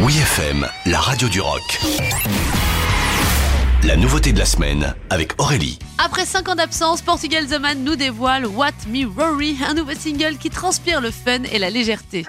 Oui FM, la radio du rock. La nouveauté de la semaine avec Aurélie. Après 5 ans d'absence, Portugal The Man nous dévoile What Me Worry, un nouveau single qui transpire le fun et la légèreté.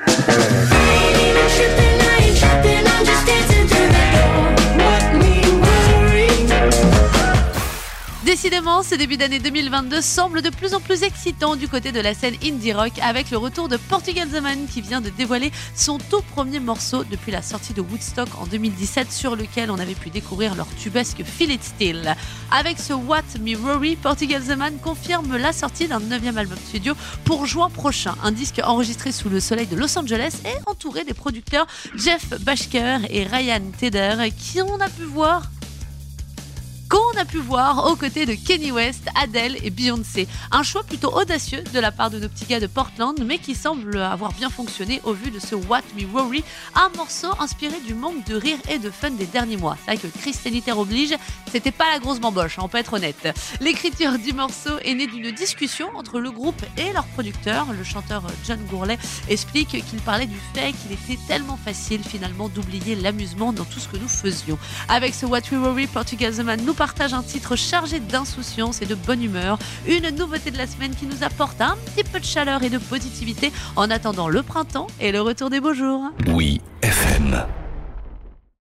Décidément, ce début d'année 2022 semble de plus en plus excitant du côté de la scène indie rock avec le retour de Portugal The Man qui vient de dévoiler son tout premier morceau depuis la sortie de Woodstock en 2017 sur lequel on avait pu découvrir leur tubesque Feel It Still. Avec ce What Me Worry, Portugal The Man confirme la sortie d'un neuvième album studio pour juin prochain, un disque enregistré sous le soleil de Los Angeles et entouré des producteurs Jeff Bashker et Ryan Tedder qui on a pu voir qu'on a pu voir aux côtés de Kenny West, Adele et Beyoncé. Un choix plutôt audacieux de la part de nos petits gars de Portland, mais qui semble avoir bien fonctionné au vu de ce What Me Worry, un morceau inspiré du manque de rire et de fun des derniers mois. C'est vrai que crise sanitaire oblige, c'était pas la grosse bamboche, on peut être honnête. L'écriture du morceau est née d'une discussion entre le groupe et leur producteur. Le chanteur John Gourlay explique qu'il parlait du fait qu'il était tellement facile finalement d'oublier l'amusement dans tout ce que nous faisions. Avec ce What We Worry, Portugal The Man nous partage un titre chargé d'insouciance et de bonne humeur, une nouveauté de la semaine qui nous apporte un petit peu de chaleur et de positivité en attendant le printemps et le retour des beaux jours. Oui FM.